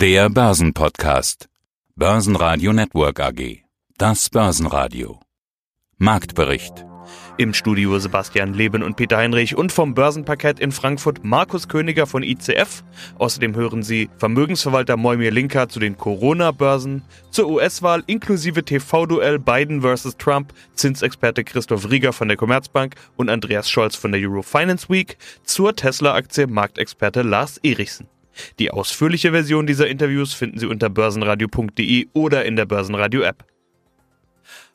Der Börsenpodcast. Börsenradio Network AG. Das Börsenradio. Marktbericht. Im Studio Sebastian Leben und Peter Heinrich und vom Börsenparkett in Frankfurt Markus Königer von ICF. Außerdem hören Sie Vermögensverwalter Moimir Linker zu den Corona-Börsen, zur US-Wahl inklusive TV-Duell Biden vs. Trump, Zinsexperte Christoph Rieger von der Commerzbank und Andreas Scholz von der Euro Finance Week, zur Tesla-Aktie Marktexperte Lars Erichsen. Die ausführliche Version dieser Interviews finden Sie unter börsenradio.de oder in der Börsenradio-App.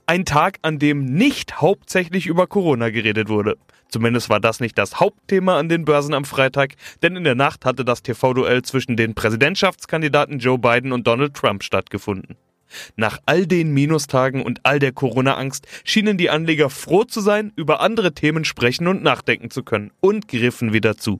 Ein Tag, an dem nicht hauptsächlich über Corona geredet wurde. Zumindest war das nicht das Hauptthema an den Börsen am Freitag, denn in der Nacht hatte das TV-Duell zwischen den Präsidentschaftskandidaten Joe Biden und Donald Trump stattgefunden. Nach all den Minustagen und all der Corona-Angst schienen die Anleger froh zu sein, über andere Themen sprechen und nachdenken zu können und griffen wieder zu.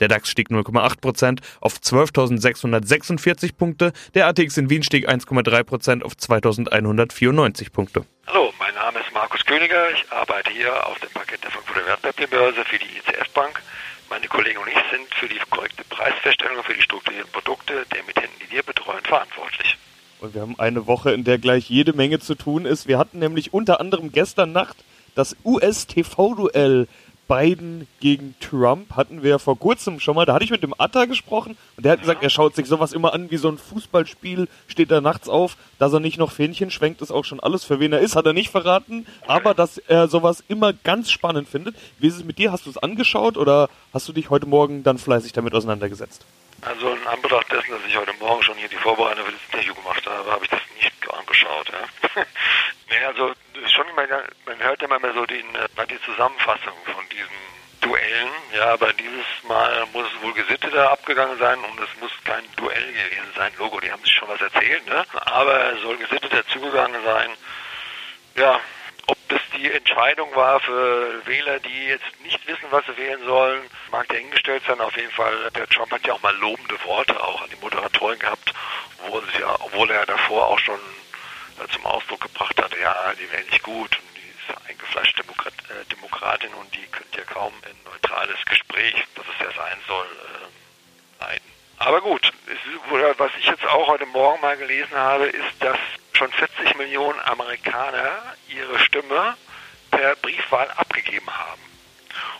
Der DAX stieg 0,8% auf 12.646 Punkte, der ATX in Wien stieg 1,3% auf 2.194 Punkte. Hallo, mein Name ist Markus Königer, ich arbeite hier auf dem Parkett der Frankfurter Wertpapierbörse für die ICF Bank. Meine Kollegen und ich sind für die korrekte Preisfeststellung und für die strukturierten Produkte der Emittenten, die wir betreuen, verantwortlich. Und wir haben eine Woche, in der gleich jede Menge zu tun ist. Wir hatten nämlich unter anderem gestern Nacht das US-TV-Duell Biden gegen Trump hatten wir vor kurzem schon mal. Da hatte ich mit dem Atta gesprochen und der hat gesagt, er schaut sich sowas immer an wie so ein Fußballspiel, steht da nachts auf. Dass er nicht noch Fähnchen schwenkt, ist auch schon alles. Für wen er ist, hat er nicht verraten. Aber dass er sowas immer ganz spannend findet. Wie ist es mit dir? Hast du es angeschaut oder hast du dich heute Morgen dann fleißig damit auseinandergesetzt? Also in Anbetracht dessen, dass ich heute Morgen schon hier die Vorbereitung für das Interview gemacht habe, habe ich das nicht angeschaut. Ja. nee, also schon immer, man hört immer mehr so die, die Zusammenfassung von diesen Duellen. Ja, aber dieses Mal muss es wohl gesitteter abgegangen sein und es muss kein Duell gewesen sein. Logo, die haben sich schon was erzählt, ne? Aber es soll gesitteter zugegangen sein. Ja, ob das die Entscheidung war für Wähler, die jetzt nicht wissen, was sie wählen sollen, mag dahingestellt sein. Auf jeden Fall, der Trump hat ja auch mal lobende Worte auch an die Moderatoren gehabt, obwohl, ja, obwohl er davor auch schon zum Ausdruck gebracht hat, ja, die wählen nicht gut und die ist eingefleischte Demokrat, äh, Demokratin und die könnte ja kaum ein neutrales Gespräch, das es ja sein soll, äh, leiten. Aber gut, ist, was ich jetzt auch heute Morgen mal gelesen habe, ist, dass schon 40 Millionen Amerikaner ihre Stimme per Briefwahl abgegeben haben.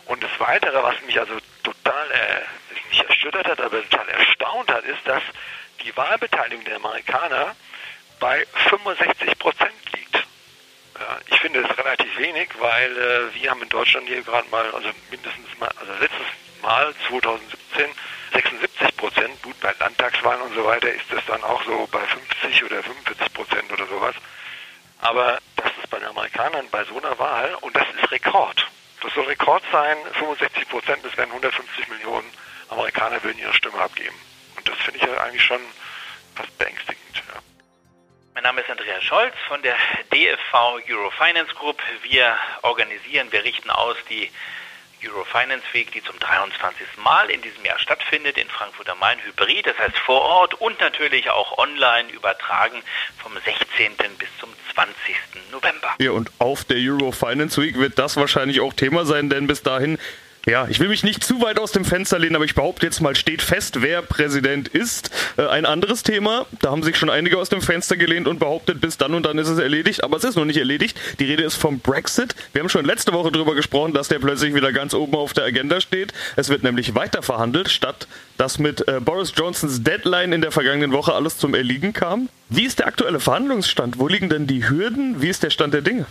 Und das Weitere, was mich also total, äh, nicht erschüttert hat, aber total erstaunt hat, ist, dass die Wahlbeteiligung der Amerikaner bei 65 Prozent liegt. Ja, ich finde es relativ wenig, weil äh, wir haben in Deutschland hier gerade mal, also mindestens mal, also letztes Mal 2017 76 Prozent. Gut, bei Landtagswahlen und so weiter ist das dann auch so bei 50 oder 45 Prozent oder sowas. Aber das ist bei den Amerikanern bei so einer Wahl und das ist Rekord. Das soll Rekord sein, 65 Prozent, das wären 150 Millionen Amerikaner würden ihre Stimme abgeben. Und das finde ich ja eigentlich schon fast beängstigend. Ja. Mein Name ist Andreas Scholz von der DFV Eurofinance Group. Wir organisieren, wir richten aus die Eurofinance Week, die zum 23. Mal in diesem Jahr stattfindet, in Frankfurt am Main Hybrid, das heißt vor Ort und natürlich auch online übertragen vom 16. bis zum 20. November. Ja, und auf der Eurofinance Week wird das wahrscheinlich auch Thema sein, denn bis dahin ja, ich will mich nicht zu weit aus dem Fenster lehnen, aber ich behaupte jetzt mal, steht fest, wer Präsident ist. Äh, ein anderes Thema, da haben sich schon einige aus dem Fenster gelehnt und behauptet, bis dann und dann ist es erledigt, aber es ist noch nicht erledigt. Die Rede ist vom Brexit. Wir haben schon letzte Woche darüber gesprochen, dass der plötzlich wieder ganz oben auf der Agenda steht. Es wird nämlich weiter verhandelt, statt dass mit äh, Boris Johnsons Deadline in der vergangenen Woche alles zum Erliegen kam. Wie ist der aktuelle Verhandlungsstand? Wo liegen denn die Hürden? Wie ist der Stand der Dinge?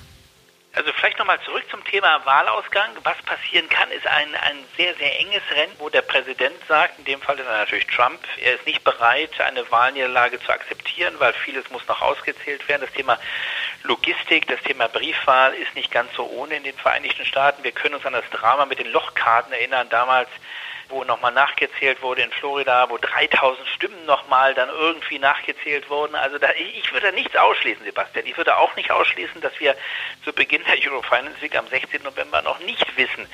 Also vielleicht nochmal zurück zum Thema Wahlausgang. Was passieren kann, ist ein, ein sehr, sehr enges Rennen, wo der Präsident sagt, in dem Fall ist er natürlich Trump, er ist nicht bereit, eine Wahlniederlage zu akzeptieren, weil vieles muss noch ausgezählt werden. Das Thema Logistik, das Thema Briefwahl ist nicht ganz so ohne in den Vereinigten Staaten. Wir können uns an das Drama mit den Lochkarten erinnern, damals wo nochmal nachgezählt wurde in Florida, wo 3000 Stimmen nochmal dann irgendwie nachgezählt wurden. Also da, ich würde nichts ausschließen, Sebastian. Ich würde auch nicht ausschließen, dass wir zu Beginn der Eurofinance Week am 16. November noch nicht wissen,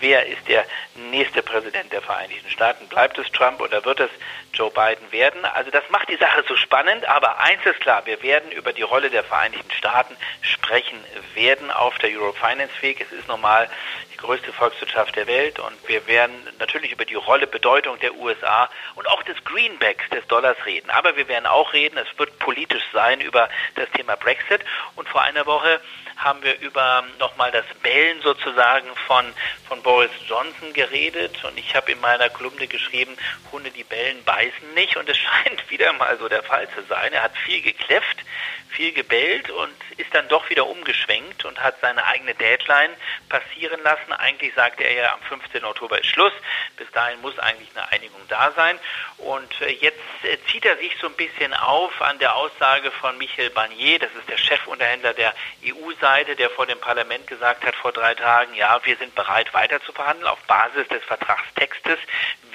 wer ist der nächste Präsident der Vereinigten Staaten. Bleibt es Trump oder wird es Joe Biden werden? Also das macht die Sache so spannend, aber eins ist klar, wir werden über die Rolle der Vereinigten Staaten sprechen werden auf der Eurofinance Week. Es ist normal die größte Volkswirtschaft der Welt und wir werden natürlich über über die Rolle, Bedeutung der USA und auch des Greenbacks des Dollars reden. Aber wir werden auch reden, es wird politisch sein über das Thema Brexit. Und vor einer Woche haben wir über nochmal das Bellen sozusagen von, von Boris Johnson geredet. Und ich habe in meiner Kolumne geschrieben, Hunde, die bellen, beißen nicht. Und es scheint wieder mal so der Fall zu sein. Er hat viel gekläfft, viel gebellt und ist dann doch wieder umgeschwenkt und hat seine eigene Deadline passieren lassen. Eigentlich sagte er ja, am 15. Oktober ist Schluss. Bis dahin muss eigentlich eine Einigung da sein. Und äh, jetzt äh, zieht er sich so ein bisschen auf an der Aussage von Michel Barnier, das ist der Chefunterhändler der EU-Seite, der vor dem Parlament gesagt hat vor drei Tagen, ja, wir sind bereit weiter zu verhandeln auf Basis des Vertragstextes.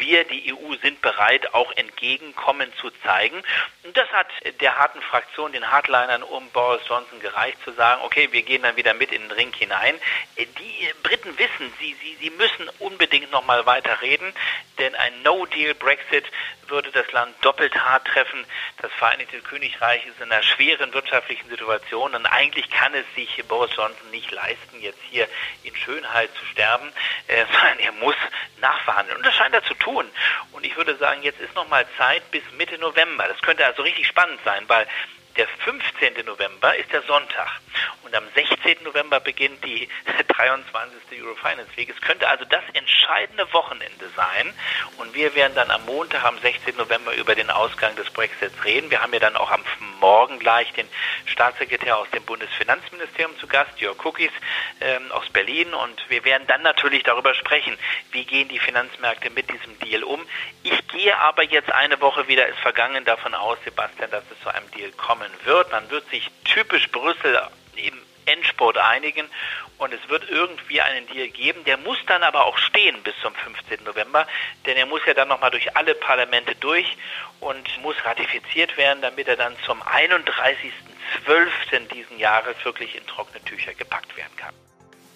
Wir, die EU, sind bereit, auch Entgegenkommen zu zeigen. Und das hat der harten Fraktion, den Hardlinern um Boris Johnson gereicht, zu sagen, okay, wir gehen dann wieder mit in den Ring hinein. Die Briten wissen, sie, sie, sie müssen unbedingt nochmal weiter reden, denn ein No-Deal-Brexit würde das Land doppelt hart treffen. Das Vereinigte Königreich ist in einer schweren wirtschaftlichen Situation und eigentlich kann es sich Boris Johnson nicht leisten, jetzt hier in Schönheit zu sterben, äh, sondern er muss nachverhandeln. Und das scheint er zu tun. Und ich würde sagen, jetzt ist noch mal Zeit bis Mitte November. Das könnte also richtig spannend sein, weil der 15. November ist der Sonntag und am 16. November beginnt die 23. Eurofinance Week. Es könnte also das entscheidende Wochenende sein und wir werden dann am Montag, am 16. November über den Ausgang des Brexits reden. Wir haben ja dann auch am Morgen gleich den Staatssekretär aus dem Bundesfinanzministerium zu Gast, Jörg Cookies ähm, aus Berlin und wir werden dann natürlich darüber sprechen, wie gehen die Finanzmärkte mit diesem Deal um. Ich gehe aber jetzt eine Woche wieder, ist vergangen, davon aus, Sebastian, dass es zu einem Deal kommen wird. Man wird sich typisch Brüssel im Endspurt einigen und es wird irgendwie einen Deal geben. Der muss dann aber auch stehen bis zum 15. November, denn er muss ja dann nochmal durch alle Parlamente durch und muss ratifiziert werden, damit er dann zum 31.12. diesen Jahres wirklich in trockene Tücher gepackt werden kann.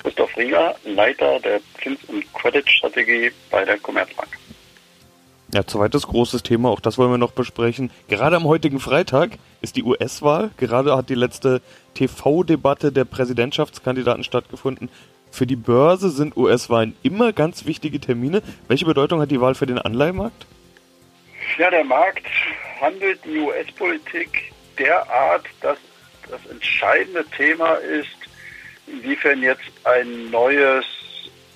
Christoph Rieger, Leiter der Zins- und Credit-Strategie bei der Commerzbank. Ja, zweites großes Thema, auch das wollen wir noch besprechen. Gerade am heutigen Freitag ist die US-Wahl. Gerade hat die letzte TV-Debatte der Präsidentschaftskandidaten stattgefunden. Für die Börse sind US-Wahlen immer ganz wichtige Termine. Welche Bedeutung hat die Wahl für den Anleihemarkt? Ja, der Markt handelt die US-Politik derart, dass das entscheidende Thema ist, inwiefern jetzt ein neues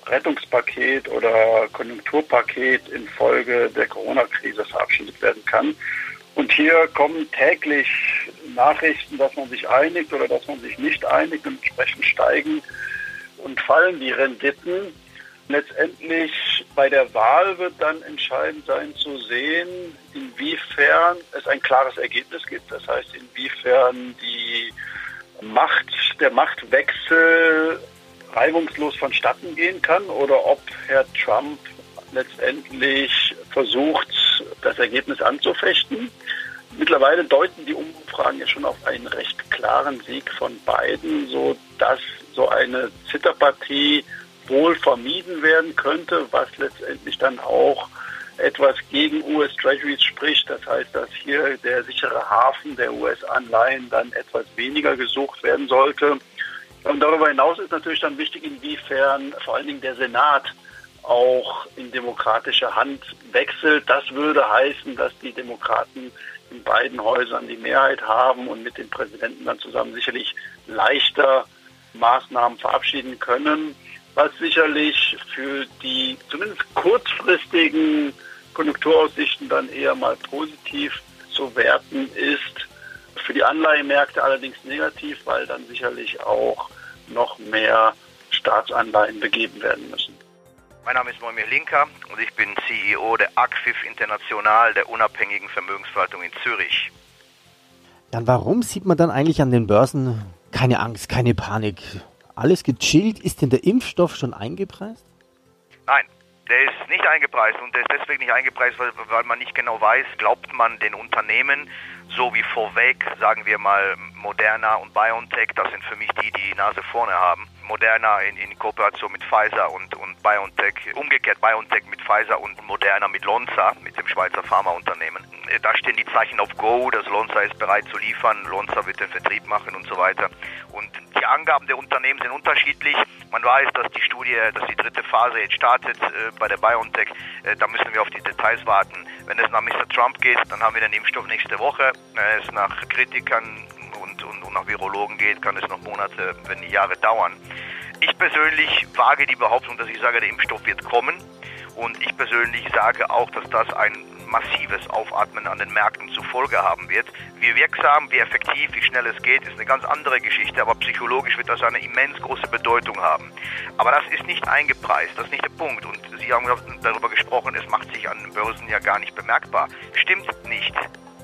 Rettungspaket oder Konjunkturpaket infolge der Corona-Krise verabschiedet werden kann. Und hier kommen täglich Nachrichten, dass man sich einigt oder dass man sich nicht einigt. Und entsprechend steigen und fallen die Renditen. Letztendlich bei der Wahl wird dann entscheidend sein zu sehen, inwiefern es ein klares Ergebnis gibt. Das heißt, inwiefern die Macht, der Machtwechsel reibungslos vonstatten gehen kann oder ob Herr Trump letztendlich versucht, das Ergebnis anzufechten. Mittlerweile deuten die Umfragen ja schon auf einen recht klaren Sieg von beiden, so dass so eine Zitterpartie wohl vermieden werden könnte, was letztendlich dann auch etwas gegen US Treasuries spricht. Das heißt, dass hier der sichere Hafen der US-Anleihen dann etwas weniger gesucht werden sollte. Und darüber hinaus ist natürlich dann wichtig, inwiefern vor allen Dingen der Senat auch in demokratischer Hand wechselt. Das würde heißen, dass die Demokraten in beiden Häusern die Mehrheit haben und mit den Präsidenten dann zusammen sicherlich leichter Maßnahmen verabschieden können, was sicherlich für die zumindest kurzfristigen Konjunkturaussichten dann eher mal positiv zu werten ist. Für die Anleihemärkte allerdings negativ, weil dann sicherlich auch noch mehr Staatsanleihen begeben werden müssen. Mein Name ist Moimir Linker und ich bin CEO der ACFIF International, der unabhängigen Vermögensverwaltung in Zürich. Dann warum sieht man dann eigentlich an den Börsen keine Angst, keine Panik? Alles gechillt? Ist denn der Impfstoff schon eingepreist? Nein, der ist nicht eingepreist und der ist deswegen nicht eingepreist, weil, weil man nicht genau weiß, glaubt man den Unternehmen, so wie vorweg, sagen wir mal Moderna und BioNTech, das sind für mich die, die die Nase vorne haben. Moderna in, in Kooperation mit Pfizer und, und BioNTech, umgekehrt BioNTech mit Pfizer und Moderna mit Lonza, mit dem Schweizer Pharmaunternehmen. Da stehen die Zeichen auf Go, das Lonza ist bereit zu liefern, Lonza wird den Vertrieb machen und so weiter. Und die Angaben der Unternehmen sind unterschiedlich. Man weiß, dass die Studie, dass die dritte Phase jetzt startet äh, bei der BioNTech. Äh, da müssen wir auf die Details warten. Wenn es nach Mr. Trump geht, dann haben wir den Impfstoff nächste Woche. Wenn es nach Kritikern und, nach Virologen geht, kann es noch Monate, wenn nicht Jahre dauern. Ich persönlich wage die Behauptung, dass ich sage, der Impfstoff wird kommen. Und ich persönlich sage auch, dass das ein massives Aufatmen an den Märkten zur Folge haben wird. Wie wirksam, wie effektiv, wie schnell es geht, ist eine ganz andere Geschichte, aber psychologisch wird das eine immens große Bedeutung haben. Aber das ist nicht eingepreist, das ist nicht der Punkt. Und Sie haben darüber gesprochen, es macht sich an den Börsen ja gar nicht bemerkbar. Stimmt nicht.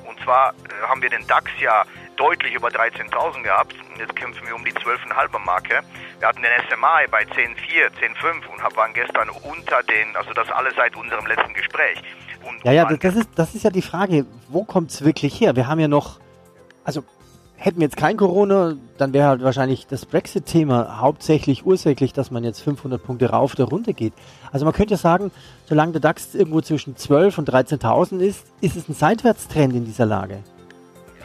Und zwar äh, haben wir den DAX ja deutlich über 13.000 gehabt. Jetzt kämpfen wir um die 12,5er Marke. Wir hatten den SMI bei 10,4, 10,5 und waren gestern unter den, also das alles seit unserem letzten Gespräch. Und ja, ja, das ist, das ist ja die Frage, wo kommt es wirklich her? Wir haben ja noch, also hätten wir jetzt kein Corona, dann wäre halt wahrscheinlich das Brexit-Thema hauptsächlich ursächlich, dass man jetzt 500 Punkte rauf oder runter geht. Also man könnte ja sagen, solange der DAX irgendwo zwischen 12 und 13.000 ist, ist es ein Seitwärtstrend in dieser Lage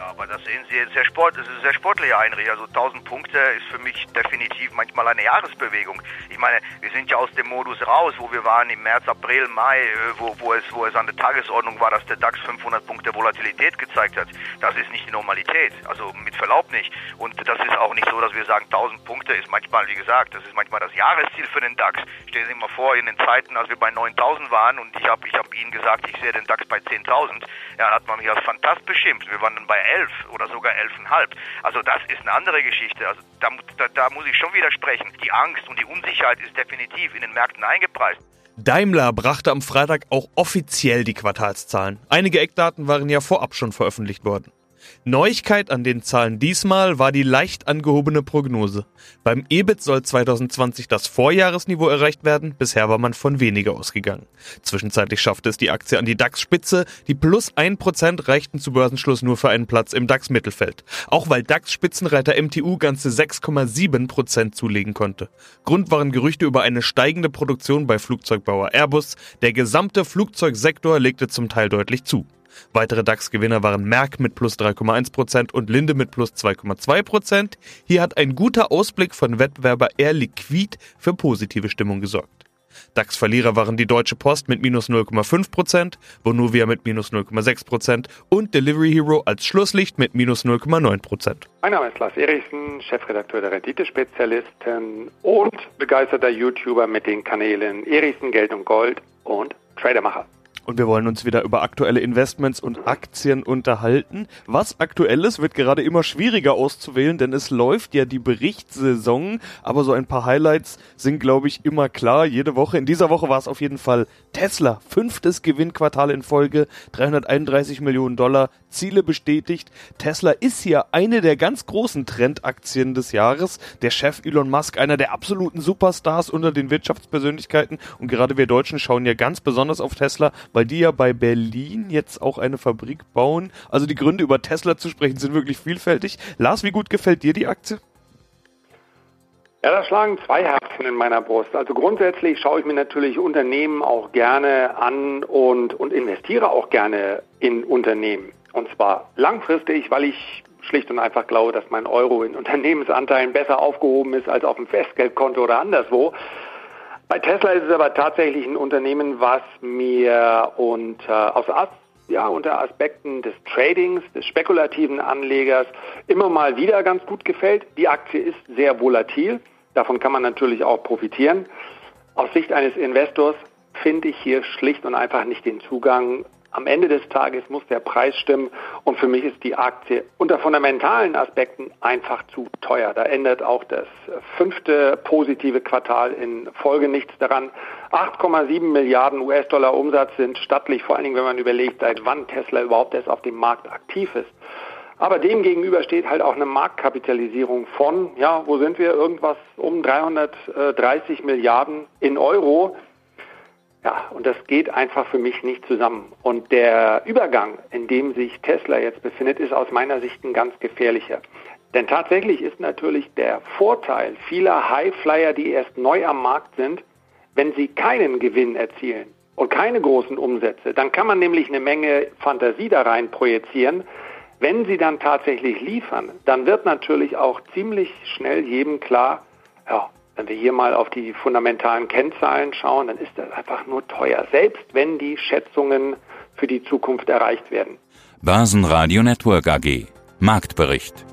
aber das sehen Sie jetzt sehr sport, das ist sehr sportliche Heinrich. Also 1000 Punkte ist für mich definitiv manchmal eine Jahresbewegung. Ich meine, wir sind ja aus dem Modus raus, wo wir waren im März, April, Mai, äh, wo, wo, es, wo es an der Tagesordnung war, dass der DAX 500 Punkte Volatilität gezeigt hat. Das ist nicht die Normalität, also mit Verlaub nicht. Und das ist auch nicht so, dass wir sagen, 1000 Punkte ist manchmal, wie gesagt, das ist manchmal das Jahresziel für den DAX. Stellen Sie sich mal vor, in den Zeiten, als wir bei 9000 waren und ich habe ich hab Ihnen gesagt, ich sehe den DAX bei 10.000, ja, hat man mich als fantast beschimpft. Wir waren dann bei 11 oder sogar 11,5. Also das ist eine andere Geschichte. Also da, da, da muss ich schon widersprechen. Die Angst und die Unsicherheit ist definitiv in den Märkten eingepreist. Daimler brachte am Freitag auch offiziell die Quartalszahlen. Einige Eckdaten waren ja vorab schon veröffentlicht worden. Neuigkeit an den Zahlen diesmal war die leicht angehobene Prognose. Beim EBIT soll 2020 das Vorjahresniveau erreicht werden, bisher war man von weniger ausgegangen. Zwischenzeitlich schaffte es die Aktie an die DAX-Spitze, die plus 1% reichten zu Börsenschluss nur für einen Platz im DAX-Mittelfeld. Auch weil DAX-Spitzenreiter MTU ganze 6,7% zulegen konnte. Grund waren Gerüchte über eine steigende Produktion bei Flugzeugbauer Airbus, der gesamte Flugzeugsektor legte zum Teil deutlich zu. Weitere DAX-Gewinner waren Merck mit plus 3,1% und Linde mit plus 2,2%. Hier hat ein guter Ausblick von Wettbewerber Air Liquid für positive Stimmung gesorgt. DAX-Verlierer waren die Deutsche Post mit minus 0,5%, Vonovia mit minus 0,6% und Delivery Hero als Schlusslicht mit minus 0,9%. Mein Name ist Lars Erichsen, Chefredakteur der Renditespezialisten und begeisterter YouTuber mit den Kanälen Erichsen Geld und Gold und Tradermacher und wir wollen uns wieder über aktuelle Investments und Aktien unterhalten. Was aktuell ist, wird gerade immer schwieriger auszuwählen, denn es läuft ja die Berichtssaison, aber so ein paar Highlights sind, glaube ich, immer klar. Jede Woche. In dieser Woche war es auf jeden Fall Tesla. Fünftes Gewinnquartal in Folge, 331 Millionen Dollar, Ziele bestätigt. Tesla ist hier eine der ganz großen Trendaktien des Jahres. Der Chef Elon Musk, einer der absoluten Superstars unter den Wirtschaftspersönlichkeiten und gerade wir Deutschen schauen ja ganz besonders auf Tesla, weil die ja bei Berlin jetzt auch eine Fabrik bauen. Also die Gründe über Tesla zu sprechen sind wirklich vielfältig. Lars, wie gut gefällt dir die Aktie? Ja, da schlagen zwei Herzen in meiner Brust. Also grundsätzlich schaue ich mir natürlich Unternehmen auch gerne an und, und investiere auch gerne in Unternehmen. Und zwar langfristig, weil ich schlicht und einfach glaube, dass mein Euro in Unternehmensanteilen besser aufgehoben ist als auf dem Festgeldkonto oder anderswo. Bei Tesla ist es aber tatsächlich ein Unternehmen, was mir unter, aus, ja, unter Aspekten des Tradings, des spekulativen Anlegers immer mal wieder ganz gut gefällt. Die Aktie ist sehr volatil. Davon kann man natürlich auch profitieren. Aus Sicht eines Investors finde ich hier schlicht und einfach nicht den Zugang am Ende des Tages muss der Preis stimmen und für mich ist die Aktie unter fundamentalen Aspekten einfach zu teuer. Da ändert auch das fünfte positive Quartal in Folge nichts daran. 8,7 Milliarden US-Dollar Umsatz sind stattlich, vor allen Dingen, wenn man überlegt, seit wann Tesla überhaupt erst auf dem Markt aktiv ist. Aber dem gegenüber steht halt auch eine Marktkapitalisierung von, ja, wo sind wir? Irgendwas um 330 Milliarden in Euro. Ja, und das geht einfach für mich nicht zusammen. Und der Übergang, in dem sich Tesla jetzt befindet, ist aus meiner Sicht ein ganz gefährlicher. Denn tatsächlich ist natürlich der Vorteil vieler Highflyer, die erst neu am Markt sind, wenn sie keinen Gewinn erzielen und keine großen Umsätze, dann kann man nämlich eine Menge Fantasie da rein projizieren. Wenn sie dann tatsächlich liefern, dann wird natürlich auch ziemlich schnell jedem klar, ja, Wenn wir hier mal auf die fundamentalen Kennzahlen schauen, dann ist das einfach nur teuer, selbst wenn die Schätzungen für die Zukunft erreicht werden. Börsenradio Network AG Marktbericht